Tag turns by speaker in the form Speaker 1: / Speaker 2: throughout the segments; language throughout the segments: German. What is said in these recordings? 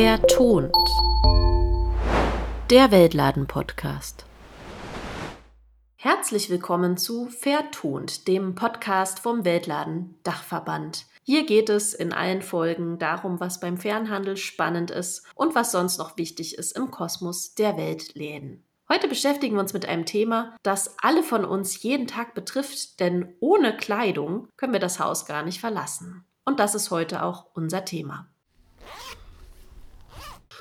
Speaker 1: Vertont. Der Weltladen-Podcast. Herzlich willkommen zu Vertont, dem Podcast vom Weltladen Dachverband. Hier geht es in allen Folgen darum, was beim Fernhandel spannend ist und was sonst noch wichtig ist im Kosmos der Weltläden. Heute beschäftigen wir uns mit einem Thema, das alle von uns jeden Tag betrifft, denn ohne Kleidung können wir das Haus gar nicht verlassen. Und das ist heute auch unser Thema.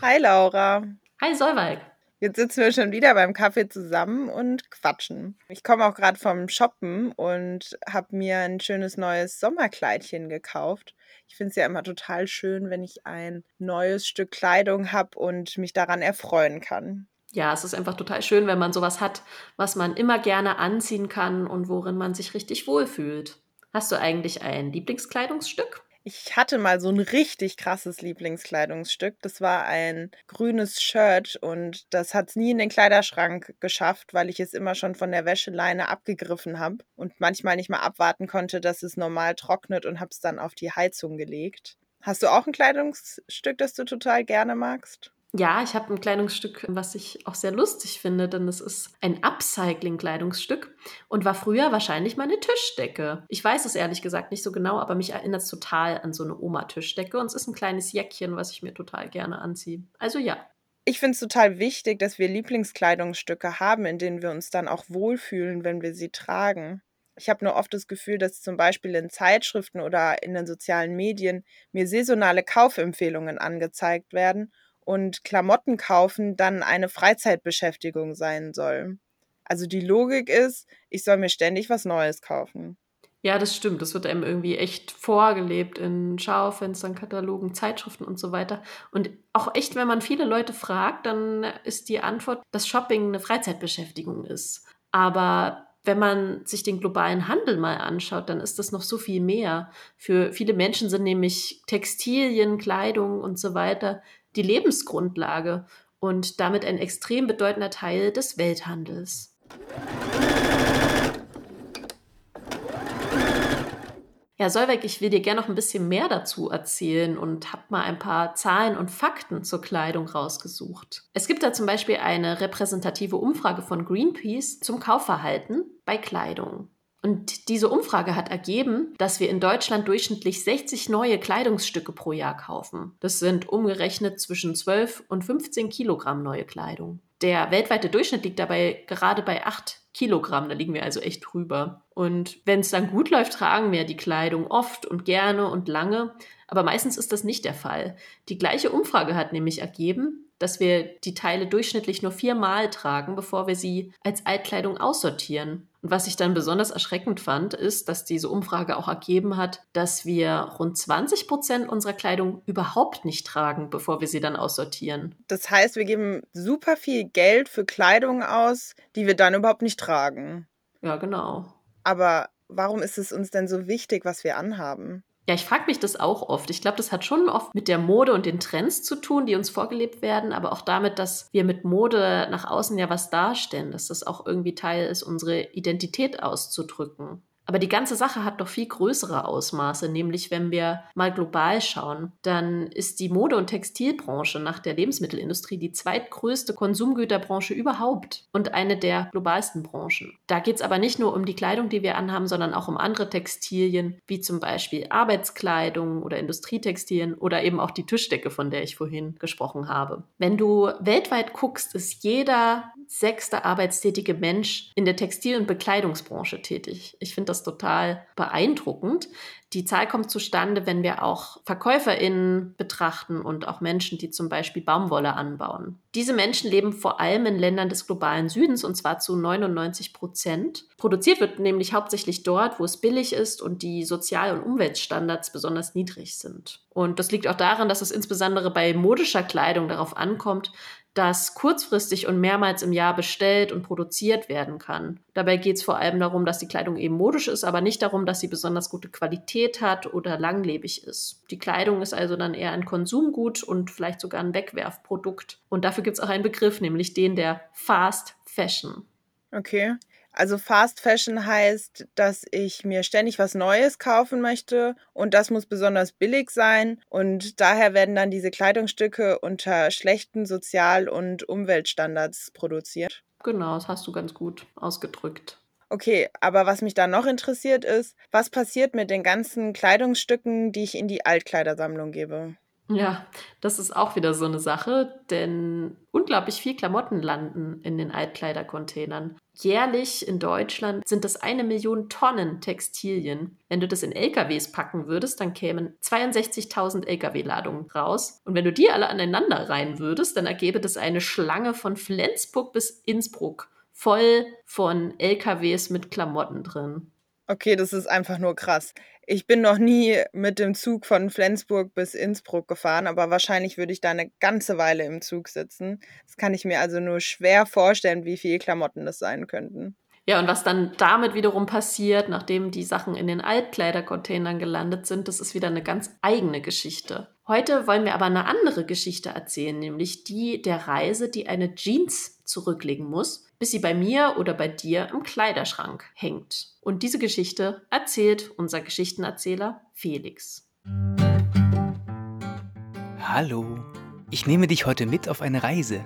Speaker 2: Hi Laura.
Speaker 1: Hi Solveig.
Speaker 2: Jetzt sitzen wir schon wieder beim Kaffee zusammen und quatschen. Ich komme auch gerade vom Shoppen und habe mir ein schönes neues Sommerkleidchen gekauft. Ich finde es ja immer total schön, wenn ich ein neues Stück Kleidung habe und mich daran erfreuen kann
Speaker 1: ja, es ist einfach total schön, wenn man sowas hat, was man immer gerne anziehen kann und worin man sich richtig wohlfühlt. Hast du eigentlich ein Lieblingskleidungsstück?
Speaker 2: Ich hatte mal so ein richtig krasses Lieblingskleidungsstück. Das war ein grünes Shirt und das hat es nie in den Kleiderschrank geschafft, weil ich es immer schon von der Wäscheleine abgegriffen habe und manchmal nicht mal abwarten konnte, dass es normal trocknet und habe es dann auf die Heizung gelegt. Hast du auch ein Kleidungsstück, das du total gerne magst?
Speaker 1: Ja, ich habe ein Kleidungsstück, was ich auch sehr lustig finde, denn es ist ein Upcycling-Kleidungsstück und war früher wahrscheinlich meine Tischdecke. Ich weiß es ehrlich gesagt nicht so genau, aber mich erinnert es total an so eine Oma-Tischdecke und es ist ein kleines Jäckchen, was ich mir total gerne anziehe. Also ja.
Speaker 2: Ich finde es total wichtig, dass wir Lieblingskleidungsstücke haben, in denen wir uns dann auch wohlfühlen, wenn wir sie tragen. Ich habe nur oft das Gefühl, dass zum Beispiel in Zeitschriften oder in den sozialen Medien mir saisonale Kaufempfehlungen angezeigt werden und Klamotten kaufen dann eine Freizeitbeschäftigung sein soll. Also die Logik ist, ich soll mir ständig was Neues kaufen.
Speaker 1: Ja, das stimmt. Das wird einem irgendwie echt vorgelebt in Schaufenstern, Katalogen, Zeitschriften und so weiter. Und auch echt, wenn man viele Leute fragt, dann ist die Antwort, dass Shopping eine Freizeitbeschäftigung ist. Aber wenn man sich den globalen Handel mal anschaut, dann ist das noch so viel mehr. Für viele Menschen sind nämlich Textilien, Kleidung und so weiter die Lebensgrundlage und damit ein extrem bedeutender Teil des Welthandels. Ja, Solveig, ich will dir gerne noch ein bisschen mehr dazu erzählen und habe mal ein paar Zahlen und Fakten zur Kleidung rausgesucht. Es gibt da zum Beispiel eine repräsentative Umfrage von Greenpeace zum Kaufverhalten bei Kleidung. Und diese Umfrage hat ergeben, dass wir in Deutschland durchschnittlich 60 neue Kleidungsstücke pro Jahr kaufen. Das sind umgerechnet zwischen 12 und 15 Kilogramm neue Kleidung. Der weltweite Durchschnitt liegt dabei gerade bei 8 Kilogramm, da liegen wir also echt drüber. Und wenn es dann gut läuft, tragen wir die Kleidung oft und gerne und lange, aber meistens ist das nicht der Fall. Die gleiche Umfrage hat nämlich ergeben, dass wir die Teile durchschnittlich nur viermal tragen, bevor wir sie als Altkleidung aussortieren. Und was ich dann besonders erschreckend fand, ist, dass diese Umfrage auch ergeben hat, dass wir rund 20 Prozent unserer Kleidung überhaupt nicht tragen, bevor wir sie dann aussortieren.
Speaker 2: Das heißt, wir geben super viel Geld für Kleidung aus, die wir dann überhaupt nicht tragen.
Speaker 1: Ja, genau.
Speaker 2: Aber warum ist es uns denn so wichtig, was wir anhaben?
Speaker 1: Ja, ich frage mich das auch oft. Ich glaube, das hat schon oft mit der Mode und den Trends zu tun, die uns vorgelebt werden, aber auch damit, dass wir mit Mode nach außen ja was darstellen, dass das auch irgendwie Teil ist, unsere Identität auszudrücken. Aber die ganze Sache hat doch viel größere Ausmaße, nämlich wenn wir mal global schauen, dann ist die Mode- und Textilbranche nach der Lebensmittelindustrie die zweitgrößte Konsumgüterbranche überhaupt und eine der globalsten Branchen. Da geht es aber nicht nur um die Kleidung, die wir anhaben, sondern auch um andere Textilien, wie zum Beispiel Arbeitskleidung oder Industrietextilien oder eben auch die Tischdecke, von der ich vorhin gesprochen habe. Wenn du weltweit guckst, ist jeder sechste arbeitstätige Mensch in der Textil- und Bekleidungsbranche tätig. Ich finde das total beeindruckend. Die Zahl kommt zustande, wenn wir auch VerkäuferInnen betrachten und auch Menschen, die zum Beispiel Baumwolle anbauen. Diese Menschen leben vor allem in Ländern des globalen Südens und zwar zu 99 Prozent. Produziert wird nämlich hauptsächlich dort, wo es billig ist und die Sozial- und Umweltstandards besonders niedrig sind. Und das liegt auch daran, dass es insbesondere bei modischer Kleidung darauf ankommt, das kurzfristig und mehrmals im Jahr bestellt und produziert werden kann. Dabei geht es vor allem darum, dass die Kleidung eben modisch ist, aber nicht darum, dass sie besonders gute Qualität hat oder langlebig ist. Die Kleidung ist also dann eher ein Konsumgut und vielleicht sogar ein Wegwerfprodukt. Und dafür gibt es auch einen Begriff, nämlich den der Fast Fashion.
Speaker 2: Okay. Also Fast Fashion heißt, dass ich mir ständig was Neues kaufen möchte und das muss besonders billig sein und daher werden dann diese Kleidungsstücke unter schlechten Sozial- und Umweltstandards produziert.
Speaker 1: Genau, das hast du ganz gut ausgedrückt.
Speaker 2: Okay, aber was mich da noch interessiert ist, was passiert mit den ganzen Kleidungsstücken, die ich in die Altkleidersammlung gebe?
Speaker 1: Ja, das ist auch wieder so eine Sache, denn unglaublich viel Klamotten landen in den Altkleidercontainern. Jährlich in Deutschland sind das eine Million Tonnen Textilien. Wenn du das in LKWs packen würdest, dann kämen 62.000 LKW-Ladungen raus. Und wenn du die alle aneinander reihen würdest, dann ergebe das eine Schlange von Flensburg bis Innsbruck, voll von LKWs mit Klamotten drin.
Speaker 2: Okay, das ist einfach nur krass. Ich bin noch nie mit dem Zug von Flensburg bis Innsbruck gefahren, aber wahrscheinlich würde ich da eine ganze Weile im Zug sitzen. Das kann ich mir also nur schwer vorstellen, wie viele Klamotten das sein könnten.
Speaker 1: Ja, und was dann damit wiederum passiert, nachdem die Sachen in den Altkleidercontainern gelandet sind, das ist wieder eine ganz eigene Geschichte. Heute wollen wir aber eine andere Geschichte erzählen, nämlich die der Reise, die eine Jeans zurücklegen muss, bis sie bei mir oder bei dir im Kleiderschrank hängt. Und diese Geschichte erzählt unser Geschichtenerzähler Felix.
Speaker 3: Hallo, ich nehme dich heute mit auf eine Reise.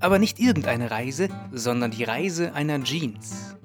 Speaker 3: Aber nicht irgendeine Reise, sondern die Reise einer Jeans.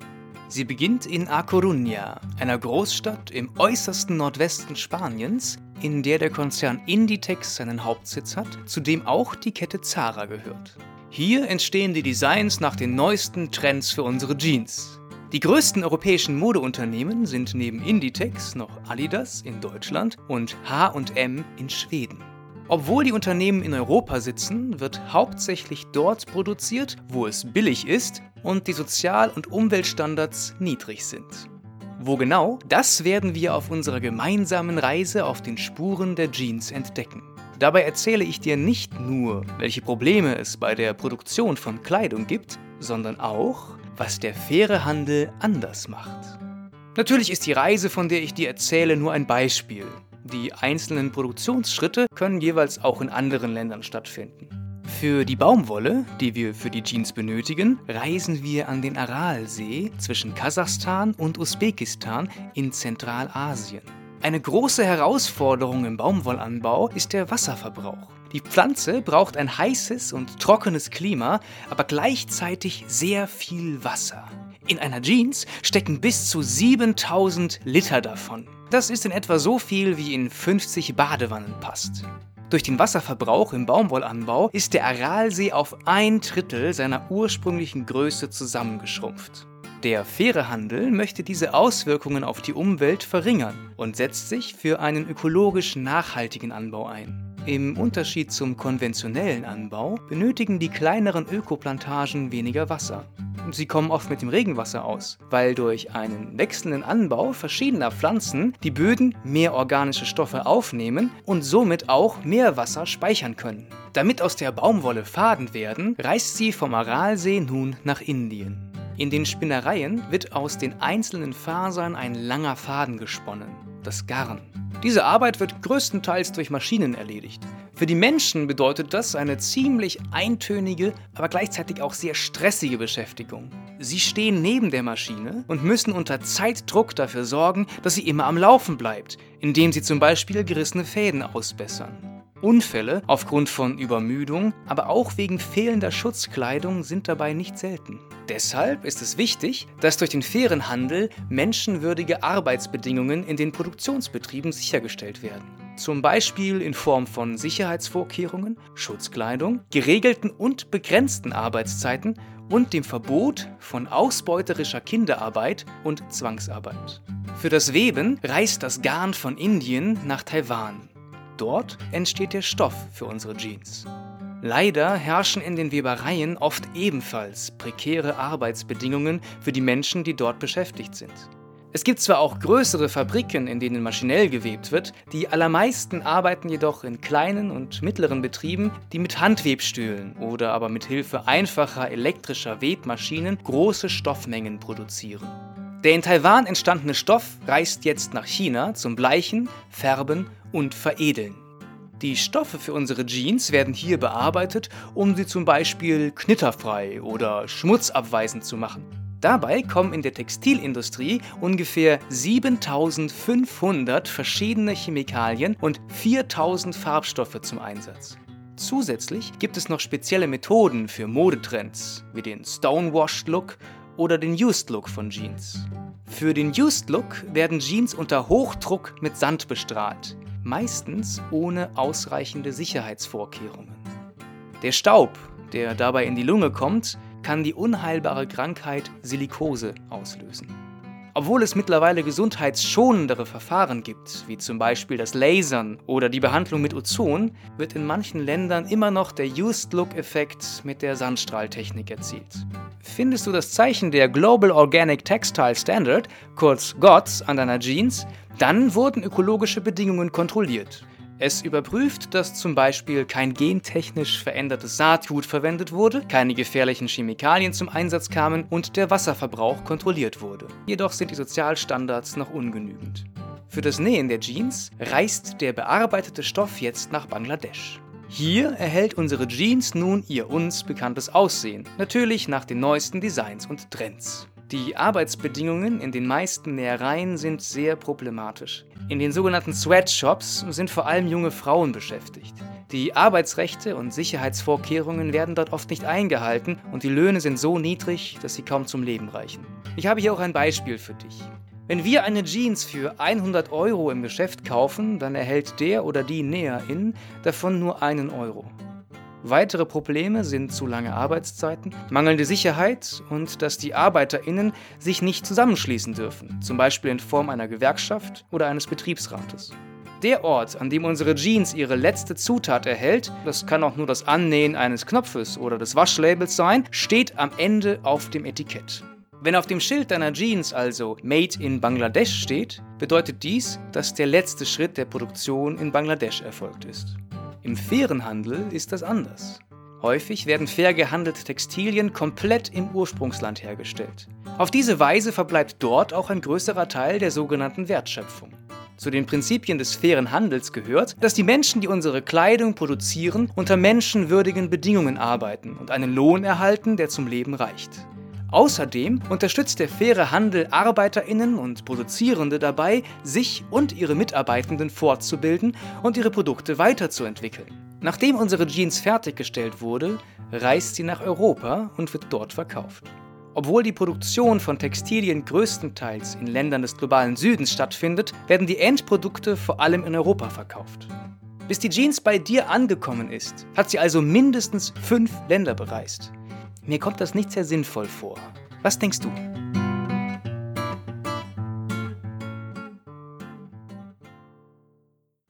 Speaker 3: Sie beginnt in A Coruña, einer Großstadt im äußersten Nordwesten Spaniens, in der der Konzern Inditex seinen Hauptsitz hat, zu dem auch die Kette Zara gehört. Hier entstehen die Designs nach den neuesten Trends für unsere Jeans. Die größten europäischen Modeunternehmen sind neben Inditex noch Adidas in Deutschland und H&M in Schweden. Obwohl die Unternehmen in Europa sitzen, wird hauptsächlich dort produziert, wo es billig ist und die Sozial- und Umweltstandards niedrig sind. Wo genau, das werden wir auf unserer gemeinsamen Reise auf den Spuren der Jeans entdecken. Dabei erzähle ich dir nicht nur, welche Probleme es bei der Produktion von Kleidung gibt, sondern auch, was der faire Handel anders macht. Natürlich ist die Reise, von der ich dir erzähle, nur ein Beispiel. Die einzelnen Produktionsschritte können jeweils auch in anderen Ländern stattfinden. Für die Baumwolle, die wir für die Jeans benötigen, reisen wir an den Aralsee zwischen Kasachstan und Usbekistan in Zentralasien. Eine große Herausforderung im Baumwollanbau ist der Wasserverbrauch. Die Pflanze braucht ein heißes und trockenes Klima, aber gleichzeitig sehr viel Wasser. In einer Jeans stecken bis zu 7000 Liter davon. Das ist in etwa so viel, wie in 50 Badewannen passt. Durch den Wasserverbrauch im Baumwollanbau ist der Aralsee auf ein Drittel seiner ursprünglichen Größe zusammengeschrumpft. Der faire Handel möchte diese Auswirkungen auf die Umwelt verringern und setzt sich für einen ökologisch nachhaltigen Anbau ein. Im Unterschied zum konventionellen Anbau benötigen die kleineren Ökoplantagen weniger Wasser. Sie kommen oft mit dem Regenwasser aus, weil durch einen wechselnden Anbau verschiedener Pflanzen die Böden mehr organische Stoffe aufnehmen und somit auch mehr Wasser speichern können. Damit aus der Baumwolle Faden werden, reist sie vom Aralsee nun nach Indien. In den Spinnereien wird aus den einzelnen Fasern ein langer Faden gesponnen, das Garn. Diese Arbeit wird größtenteils durch Maschinen erledigt. Für die Menschen bedeutet das eine ziemlich eintönige, aber gleichzeitig auch sehr stressige Beschäftigung. Sie stehen neben der Maschine und müssen unter Zeitdruck dafür sorgen, dass sie immer am Laufen bleibt, indem sie zum Beispiel gerissene Fäden ausbessern. Unfälle aufgrund von Übermüdung, aber auch wegen fehlender Schutzkleidung sind dabei nicht selten. Deshalb ist es wichtig, dass durch den fairen Handel menschenwürdige Arbeitsbedingungen in den Produktionsbetrieben sichergestellt werden. Zum Beispiel in Form von Sicherheitsvorkehrungen, Schutzkleidung, geregelten und begrenzten Arbeitszeiten und dem Verbot von ausbeuterischer Kinderarbeit und Zwangsarbeit. Für das Weben reist das Garn von Indien nach Taiwan. Dort entsteht der Stoff für unsere Jeans. Leider herrschen in den Webereien oft ebenfalls prekäre Arbeitsbedingungen für die Menschen, die dort beschäftigt sind. Es gibt zwar auch größere Fabriken, in denen maschinell gewebt wird, die allermeisten arbeiten jedoch in kleinen und mittleren Betrieben, die mit Handwebstühlen oder aber mit Hilfe einfacher elektrischer Webmaschinen große Stoffmengen produzieren. Der in Taiwan entstandene Stoff reist jetzt nach China zum Bleichen, Färben und Veredeln. Die Stoffe für unsere Jeans werden hier bearbeitet, um sie zum Beispiel knitterfrei oder schmutzabweisend zu machen. Dabei kommen in der Textilindustrie ungefähr 7500 verschiedene Chemikalien und 4000 Farbstoffe zum Einsatz. Zusätzlich gibt es noch spezielle Methoden für Modetrends, wie den Stonewashed Look oder den Used Look von Jeans. Für den Used Look werden Jeans unter Hochdruck mit Sand bestrahlt, meistens ohne ausreichende Sicherheitsvorkehrungen. Der Staub, der dabei in die Lunge kommt, kann die unheilbare Krankheit Silikose auslösen. Obwohl es mittlerweile gesundheitsschonendere Verfahren gibt, wie zum Beispiel das Lasern oder die Behandlung mit Ozon, wird in manchen Ländern immer noch der Used-Look-Effekt mit der Sandstrahltechnik erzielt. Findest du das Zeichen der Global Organic Textile Standard, kurz GOTS, an deiner Jeans, dann wurden ökologische Bedingungen kontrolliert. Es überprüft, dass zum Beispiel kein gentechnisch verändertes Saatgut verwendet wurde, keine gefährlichen Chemikalien zum Einsatz kamen und der Wasserverbrauch kontrolliert wurde. Jedoch sind die Sozialstandards noch ungenügend. Für das Nähen der Jeans reist der bearbeitete Stoff jetzt nach Bangladesch. Hier erhält unsere Jeans nun ihr uns bekanntes Aussehen, natürlich nach den neuesten Designs und Trends. Die Arbeitsbedingungen in den meisten Nähereien sind sehr problematisch. In den sogenannten Sweatshops sind vor allem junge Frauen beschäftigt. Die Arbeitsrechte und Sicherheitsvorkehrungen werden dort oft nicht eingehalten und die Löhne sind so niedrig, dass sie kaum zum Leben reichen. Ich habe hier auch ein Beispiel für dich. Wenn wir eine Jeans für 100 Euro im Geschäft kaufen, dann erhält der oder die Näherin davon nur einen Euro. Weitere Probleme sind zu lange Arbeitszeiten, mangelnde Sicherheit und dass die ArbeiterInnen sich nicht zusammenschließen dürfen, zum Beispiel in Form einer Gewerkschaft oder eines Betriebsrates. Der Ort, an dem unsere Jeans ihre letzte Zutat erhält, das kann auch nur das Annähen eines Knopfes oder des Waschlabels sein, steht am Ende auf dem Etikett. Wenn auf dem Schild deiner Jeans also Made in Bangladesch steht, bedeutet dies, dass der letzte Schritt der Produktion in Bangladesch erfolgt ist. Im fairen Handel ist das anders. Häufig werden fair gehandelte Textilien komplett im Ursprungsland hergestellt. Auf diese Weise verbleibt dort auch ein größerer Teil der sogenannten Wertschöpfung. Zu den Prinzipien des fairen Handels gehört, dass die Menschen, die unsere Kleidung produzieren, unter menschenwürdigen Bedingungen arbeiten und einen Lohn erhalten, der zum Leben reicht. Außerdem unterstützt der faire Handel Arbeiterinnen und Produzierende dabei, sich und ihre Mitarbeitenden fortzubilden und ihre Produkte weiterzuentwickeln. Nachdem unsere Jeans fertiggestellt wurde, reist sie nach Europa und wird dort verkauft. Obwohl die Produktion von Textilien größtenteils in Ländern des globalen Südens stattfindet, werden die Endprodukte vor allem in Europa verkauft. Bis die Jeans bei dir angekommen ist, hat sie also mindestens fünf Länder bereist. Mir kommt das nicht sehr sinnvoll vor. Was denkst du?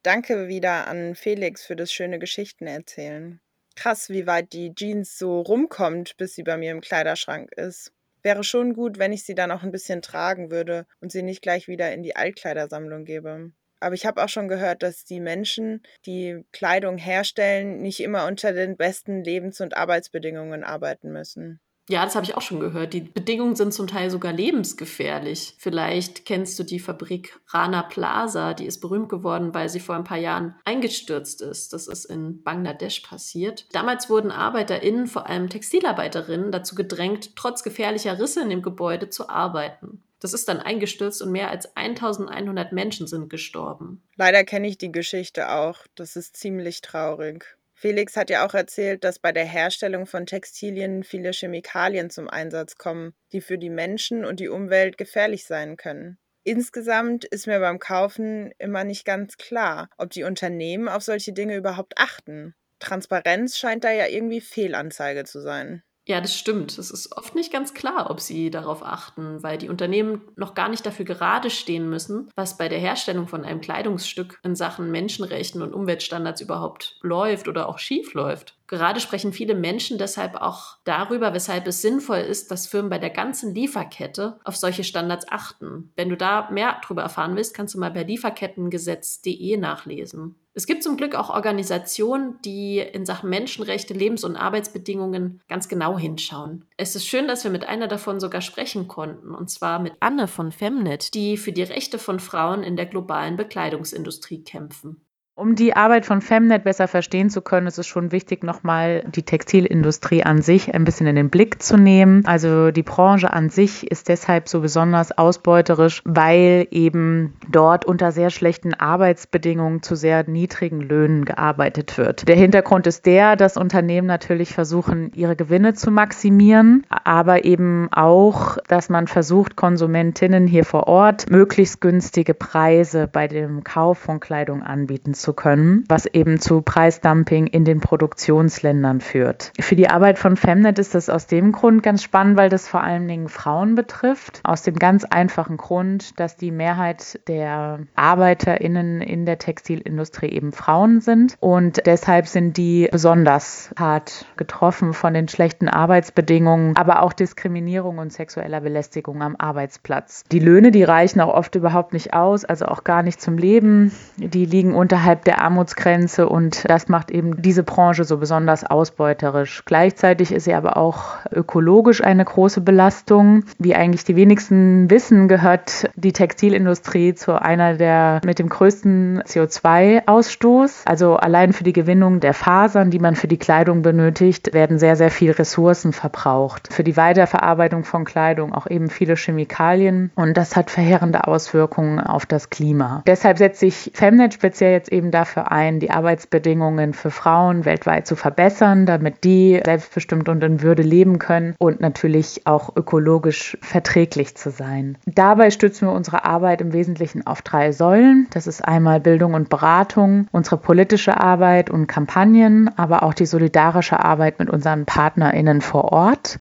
Speaker 2: Danke wieder an Felix für das schöne Geschichtenerzählen. Krass, wie weit die Jeans so rumkommt, bis sie bei mir im Kleiderschrank ist. Wäre schon gut, wenn ich sie dann auch ein bisschen tragen würde und sie nicht gleich wieder in die Altkleidersammlung gebe. Aber ich habe auch schon gehört, dass die Menschen, die Kleidung herstellen, nicht immer unter den besten Lebens- und Arbeitsbedingungen arbeiten müssen.
Speaker 1: Ja, das habe ich auch schon gehört. Die Bedingungen sind zum Teil sogar lebensgefährlich. Vielleicht kennst du die Fabrik Rana Plaza, die ist berühmt geworden, weil sie vor ein paar Jahren eingestürzt ist. Das ist in Bangladesch passiert. Damals wurden ArbeiterInnen, vor allem Textilarbeiterinnen, dazu gedrängt, trotz gefährlicher Risse in dem Gebäude zu arbeiten. Das ist dann eingestürzt und mehr als 1100 Menschen sind gestorben.
Speaker 2: Leider kenne ich die Geschichte auch. Das ist ziemlich traurig. Felix hat ja auch erzählt, dass bei der Herstellung von Textilien viele Chemikalien zum Einsatz kommen, die für die Menschen und die Umwelt gefährlich sein können. Insgesamt ist mir beim Kaufen immer nicht ganz klar, ob die Unternehmen auf solche Dinge überhaupt achten. Transparenz scheint da ja irgendwie Fehlanzeige zu sein.
Speaker 1: Ja, das stimmt. Es ist oft nicht ganz klar, ob sie darauf achten, weil die Unternehmen noch gar nicht dafür gerade stehen müssen, was bei der Herstellung von einem Kleidungsstück in Sachen Menschenrechten und Umweltstandards überhaupt läuft oder auch schief läuft. Gerade sprechen viele Menschen deshalb auch darüber, weshalb es sinnvoll ist, dass Firmen bei der ganzen Lieferkette auf solche Standards achten. Wenn du da mehr darüber erfahren willst, kannst du mal bei lieferkettengesetz.de nachlesen. Es gibt zum Glück auch Organisationen, die in Sachen Menschenrechte, Lebens- und Arbeitsbedingungen ganz genau hinschauen. Es ist schön, dass wir mit einer davon sogar sprechen konnten, und zwar mit Anne von Femnet, die für die Rechte von Frauen in der globalen Bekleidungsindustrie kämpfen.
Speaker 4: Um die Arbeit von Femnet besser verstehen zu können, ist es schon wichtig, nochmal die Textilindustrie an sich ein bisschen in den Blick zu nehmen. Also die Branche an sich ist deshalb so besonders ausbeuterisch, weil eben dort unter sehr schlechten Arbeitsbedingungen zu sehr niedrigen Löhnen gearbeitet wird. Der Hintergrund ist der, dass Unternehmen natürlich versuchen, ihre Gewinne zu maximieren, aber eben auch, dass man versucht, Konsumentinnen hier vor Ort möglichst günstige Preise bei dem Kauf von Kleidung anbieten zu können, was eben zu Preisdumping in den Produktionsländern führt. Für die Arbeit von Femnet ist das aus dem Grund ganz spannend, weil das vor allen Dingen Frauen betrifft. Aus dem ganz einfachen Grund, dass die Mehrheit der ArbeiterInnen in der Textilindustrie eben Frauen sind und deshalb sind die besonders hart getroffen von den schlechten Arbeitsbedingungen, aber auch Diskriminierung und sexueller Belästigung am Arbeitsplatz. Die Löhne, die reichen auch oft überhaupt nicht aus, also auch gar nicht zum Leben. Die liegen unterhalb der Armutsgrenze und das macht eben diese Branche so besonders ausbeuterisch. Gleichzeitig ist sie aber auch ökologisch eine große Belastung. Wie eigentlich die wenigsten wissen, gehört die Textilindustrie zu einer der mit dem größten CO2-Ausstoß. Also allein für die Gewinnung der Fasern, die man für die Kleidung benötigt, werden sehr, sehr viel Ressourcen verbraucht. Für die Weiterverarbeitung von Kleidung auch eben viele Chemikalien und das hat verheerende Auswirkungen auf das Klima. Deshalb setzt sich Femnet speziell jetzt eben dafür ein, die Arbeitsbedingungen für Frauen weltweit zu verbessern, damit die selbstbestimmt und in Würde leben können und natürlich auch ökologisch verträglich zu sein. Dabei stützen wir unsere Arbeit im Wesentlichen auf drei Säulen. Das ist einmal Bildung und Beratung, unsere politische Arbeit und Kampagnen, aber auch die solidarische Arbeit mit unseren PartnerInnen vor Ort.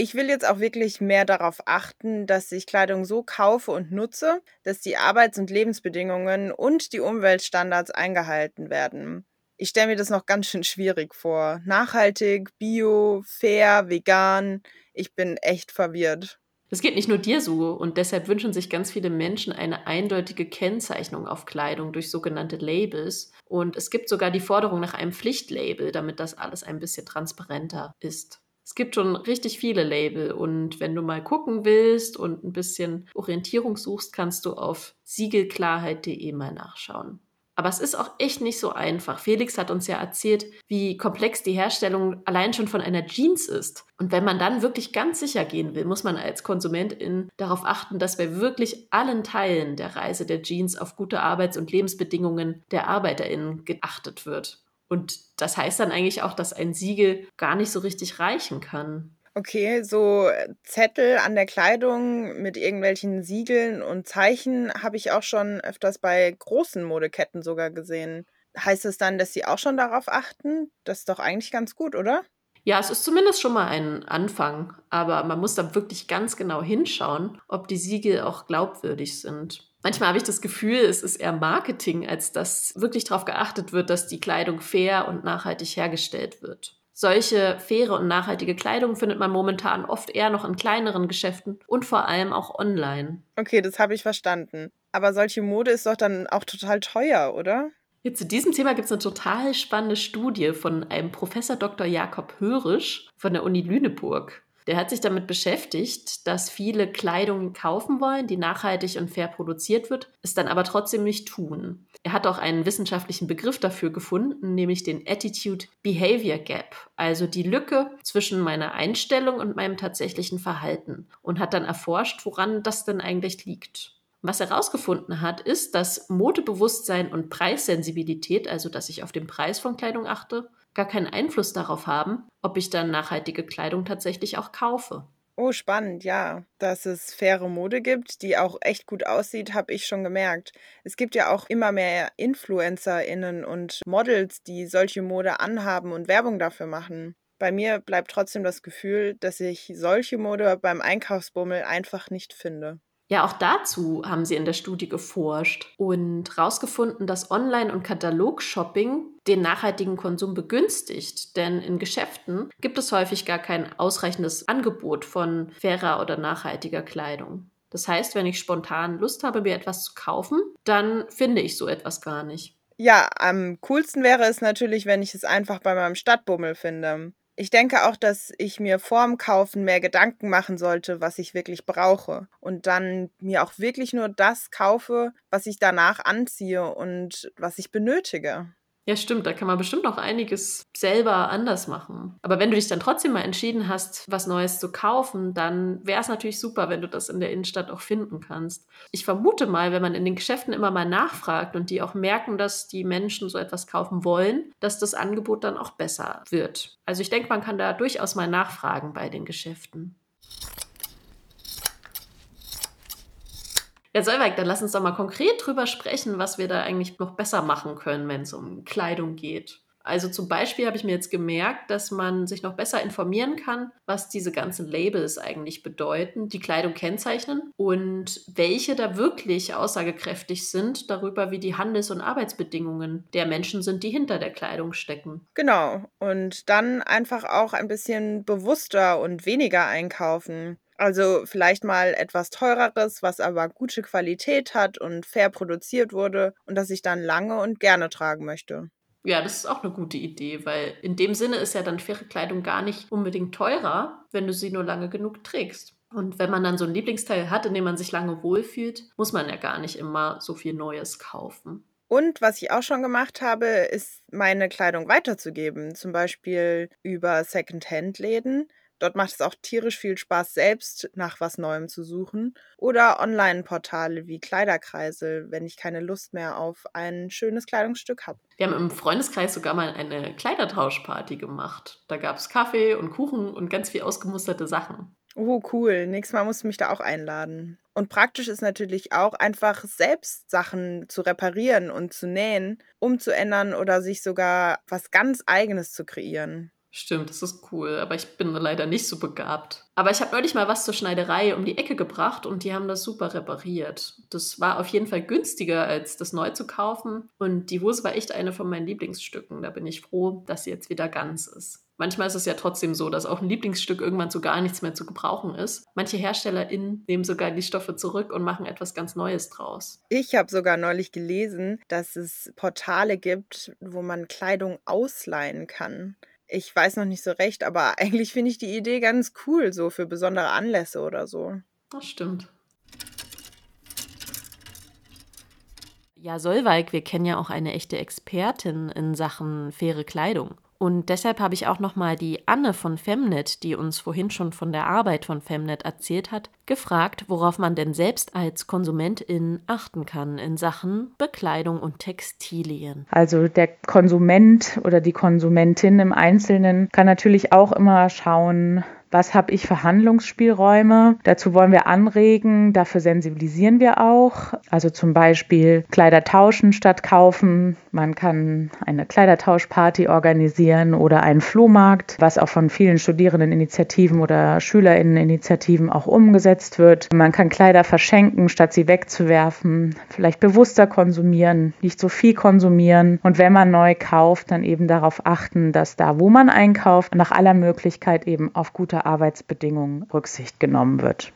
Speaker 2: Ich will jetzt auch wirklich mehr darauf achten, dass ich Kleidung so kaufe und nutze, dass die Arbeits- und Lebensbedingungen und die Umweltstandards eingehalten werden. Ich stelle mir das noch ganz schön schwierig vor. Nachhaltig, bio, fair, vegan. Ich bin echt verwirrt.
Speaker 1: Das geht nicht nur dir so und deshalb wünschen sich ganz viele Menschen eine eindeutige Kennzeichnung auf Kleidung durch sogenannte Labels. Und es gibt sogar die Forderung nach einem Pflichtlabel, damit das alles ein bisschen transparenter ist. Es gibt schon richtig viele Label und wenn du mal gucken willst und ein bisschen Orientierung suchst, kannst du auf siegelklarheit.de mal nachschauen. Aber es ist auch echt nicht so einfach. Felix hat uns ja erzählt, wie komplex die Herstellung allein schon von einer Jeans ist. Und wenn man dann wirklich ganz sicher gehen will, muss man als Konsumentin darauf achten, dass bei wirklich allen Teilen der Reise der Jeans auf gute Arbeits- und Lebensbedingungen der ArbeiterInnen geachtet wird. Und das heißt dann eigentlich auch, dass ein Siegel gar nicht so richtig reichen kann.
Speaker 2: Okay, so äh, Zettel an der Kleidung mit irgendwelchen Siegeln und Zeichen habe ich auch schon öfters bei großen Modeketten sogar gesehen. Heißt es dann, dass sie auch schon darauf achten? Das ist doch eigentlich ganz gut, oder?
Speaker 1: Ja, es ist zumindest schon mal ein Anfang, aber man muss da wirklich ganz genau hinschauen, ob die Siegel auch glaubwürdig sind. Manchmal habe ich das Gefühl, es ist eher Marketing, als dass wirklich darauf geachtet wird, dass die Kleidung fair und nachhaltig hergestellt wird. Solche faire und nachhaltige Kleidung findet man momentan oft eher noch in kleineren Geschäften und vor allem auch online.
Speaker 2: Okay, das habe ich verstanden. Aber solche Mode ist doch dann auch total teuer, oder?
Speaker 1: Jetzt zu diesem Thema gibt es eine total spannende Studie von einem Professor Dr. Jakob Hörisch von der Uni Lüneburg. Der hat sich damit beschäftigt, dass viele Kleidung kaufen wollen, die nachhaltig und fair produziert wird, es dann aber trotzdem nicht tun. Er hat auch einen wissenschaftlichen Begriff dafür gefunden, nämlich den Attitude Behavior Gap, also die Lücke zwischen meiner Einstellung und meinem tatsächlichen Verhalten und hat dann erforscht, woran das denn eigentlich liegt. Was er herausgefunden hat, ist, dass Modebewusstsein und Preissensibilität, also dass ich auf den Preis von Kleidung achte, gar keinen Einfluss darauf haben, ob ich dann nachhaltige Kleidung tatsächlich auch kaufe.
Speaker 2: Oh, spannend, ja. Dass es faire Mode gibt, die auch echt gut aussieht, habe ich schon gemerkt. Es gibt ja auch immer mehr InfluencerInnen und Models, die solche Mode anhaben und Werbung dafür machen. Bei mir bleibt trotzdem das Gefühl, dass ich solche Mode beim Einkaufsbummel einfach nicht finde.
Speaker 1: Ja, auch dazu haben sie in der Studie geforscht und herausgefunden, dass Online- und Katalog-Shopping den nachhaltigen Konsum begünstigt. Denn in Geschäften gibt es häufig gar kein ausreichendes Angebot von fairer oder nachhaltiger Kleidung. Das heißt, wenn ich spontan Lust habe, mir etwas zu kaufen, dann finde ich so etwas gar nicht.
Speaker 2: Ja, am coolsten wäre es natürlich, wenn ich es einfach bei meinem Stadtbummel finde. Ich denke auch, dass ich mir vorm Kaufen mehr Gedanken machen sollte, was ich wirklich brauche. Und dann mir auch wirklich nur das kaufe, was ich danach anziehe und was ich benötige.
Speaker 1: Ja, stimmt, da kann man bestimmt noch einiges selber anders machen. Aber wenn du dich dann trotzdem mal entschieden hast, was Neues zu kaufen, dann wäre es natürlich super, wenn du das in der Innenstadt auch finden kannst. Ich vermute mal, wenn man in den Geschäften immer mal nachfragt und die auch merken, dass die Menschen so etwas kaufen wollen, dass das Angebot dann auch besser wird. Also ich denke, man kann da durchaus mal nachfragen bei den Geschäften. Ja, Solveig, dann lass uns doch mal konkret drüber sprechen, was wir da eigentlich noch besser machen können, wenn es um Kleidung geht. Also zum Beispiel habe ich mir jetzt gemerkt, dass man sich noch besser informieren kann, was diese ganzen Labels eigentlich bedeuten, die Kleidung kennzeichnen und welche da wirklich aussagekräftig sind darüber, wie die Handels- und Arbeitsbedingungen der Menschen sind, die hinter der Kleidung stecken.
Speaker 2: Genau. Und dann einfach auch ein bisschen bewusster und weniger einkaufen. Also vielleicht mal etwas teureres, was aber gute Qualität hat und fair produziert wurde und das ich dann lange und gerne tragen möchte.
Speaker 1: Ja, das ist auch eine gute Idee, weil in dem Sinne ist ja dann faire Kleidung gar nicht unbedingt teurer, wenn du sie nur lange genug trägst. Und wenn man dann so ein Lieblingsteil hat, in dem man sich lange wohlfühlt, muss man ja gar nicht immer so viel Neues kaufen.
Speaker 2: Und was ich auch schon gemacht habe, ist meine Kleidung weiterzugeben, zum Beispiel über Second-Hand-Läden. Dort macht es auch tierisch viel Spaß, selbst nach was Neuem zu suchen. Oder Online-Portale wie Kleiderkreisel, wenn ich keine Lust mehr auf ein schönes Kleidungsstück habe.
Speaker 1: Wir haben im Freundeskreis sogar mal eine Kleidertauschparty gemacht. Da gab es Kaffee und Kuchen und ganz viel ausgemusterte Sachen.
Speaker 2: Oh, cool. Nächstes Mal musst du mich da auch einladen. Und praktisch ist natürlich auch einfach selbst Sachen zu reparieren und zu nähen, umzuändern oder sich sogar was ganz eigenes zu kreieren.
Speaker 1: Stimmt, das ist cool, aber ich bin leider nicht so begabt. Aber ich habe neulich mal was zur Schneiderei um die Ecke gebracht und die haben das super repariert. Das war auf jeden Fall günstiger, als das neu zu kaufen. Und die Hose war echt eine von meinen Lieblingsstücken. Da bin ich froh, dass sie jetzt wieder ganz ist. Manchmal ist es ja trotzdem so, dass auch ein Lieblingsstück irgendwann zu gar nichts mehr zu gebrauchen ist. Manche HerstellerInnen nehmen sogar die Stoffe zurück und machen etwas ganz Neues draus.
Speaker 2: Ich habe sogar neulich gelesen, dass es Portale gibt, wo man Kleidung ausleihen kann. Ich weiß noch nicht so recht, aber eigentlich finde ich die Idee ganz cool, so für besondere Anlässe oder so.
Speaker 1: Das stimmt. Ja, Solveig, wir kennen ja auch eine echte Expertin in Sachen faire Kleidung. Und deshalb habe ich auch nochmal die Anne von Femnet, die uns vorhin schon von der Arbeit von Femnet erzählt hat, gefragt, worauf man denn selbst als Konsumentin achten kann in Sachen Bekleidung und Textilien.
Speaker 4: Also der Konsument oder die Konsumentin im Einzelnen kann natürlich auch immer schauen, was habe ich für Handlungsspielräume. Dazu wollen wir anregen, dafür sensibilisieren wir auch. Also zum Beispiel Kleider tauschen statt kaufen. Man kann eine Kleidertauschparty organisieren oder einen Flohmarkt, was auch von vielen Studierendeninitiativen oder Schülerinneninitiativen auch umgesetzt wird. Man kann Kleider verschenken, statt sie wegzuwerfen. Vielleicht bewusster konsumieren, nicht so viel konsumieren. Und wenn man neu kauft, dann eben darauf achten, dass da, wo man einkauft, nach aller Möglichkeit eben auf gute gute Arbeitsbedingungen Rücksicht genommen wird.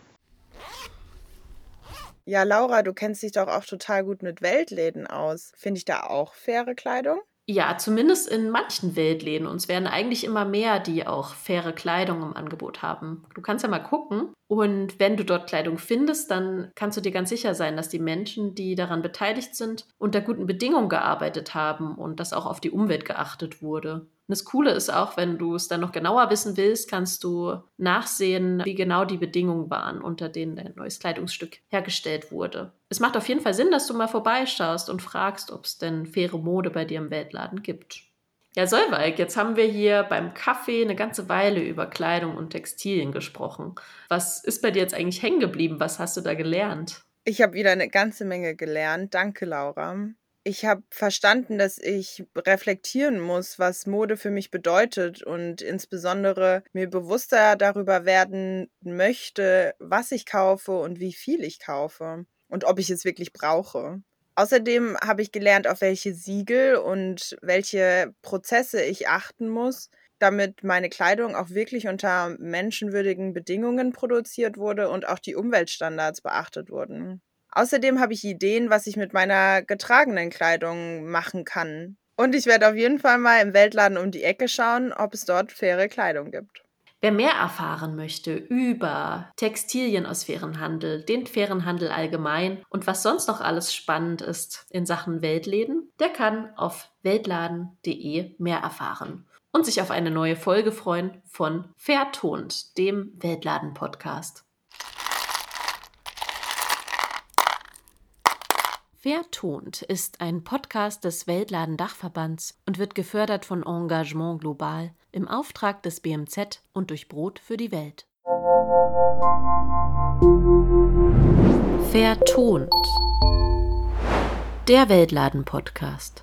Speaker 2: Ja, Laura, du kennst dich doch auch total gut mit Weltläden aus. Finde ich da auch faire Kleidung?
Speaker 1: Ja, zumindest in manchen Weltläden. Und es werden eigentlich immer mehr, die auch faire Kleidung im Angebot haben. Du kannst ja mal gucken. Und wenn du dort Kleidung findest, dann kannst du dir ganz sicher sein, dass die Menschen, die daran beteiligt sind, unter guten Bedingungen gearbeitet haben und dass auch auf die Umwelt geachtet wurde. Und das Coole ist auch, wenn du es dann noch genauer wissen willst, kannst du nachsehen, wie genau die Bedingungen waren, unter denen dein neues Kleidungsstück hergestellt wurde. Es macht auf jeden Fall Sinn, dass du mal vorbeischaust und fragst, ob es denn faire Mode bei dir im Weltladen gibt. Ja, Solveig, jetzt haben wir hier beim Kaffee eine ganze Weile über Kleidung und Textilien gesprochen. Was ist bei dir jetzt eigentlich hängen geblieben? Was hast du da gelernt?
Speaker 2: Ich habe wieder eine ganze Menge gelernt. Danke, Laura ich habe verstanden, dass ich reflektieren muss, was Mode für mich bedeutet und insbesondere mir bewusster darüber werden möchte, was ich kaufe und wie viel ich kaufe und ob ich es wirklich brauche. Außerdem habe ich gelernt, auf welche Siegel und welche Prozesse ich achten muss, damit meine Kleidung auch wirklich unter menschenwürdigen Bedingungen produziert wurde und auch die Umweltstandards beachtet wurden. Außerdem habe ich Ideen, was ich mit meiner getragenen Kleidung machen kann. Und ich werde auf jeden Fall mal im Weltladen um die Ecke schauen, ob es dort faire Kleidung gibt.
Speaker 1: Wer mehr erfahren möchte über Textilien aus fairen Handel, den fairen Handel allgemein und was sonst noch alles spannend ist in Sachen Weltläden, der kann auf weltladen.de mehr erfahren und sich auf eine neue Folge freuen von Vertont, dem Weltladen-Podcast. Vertont ist ein Podcast des Weltladen Dachverbands und wird gefördert von Engagement Global im Auftrag des BMZ und durch Brot für die Welt. Vertont. Der Weltladen Podcast.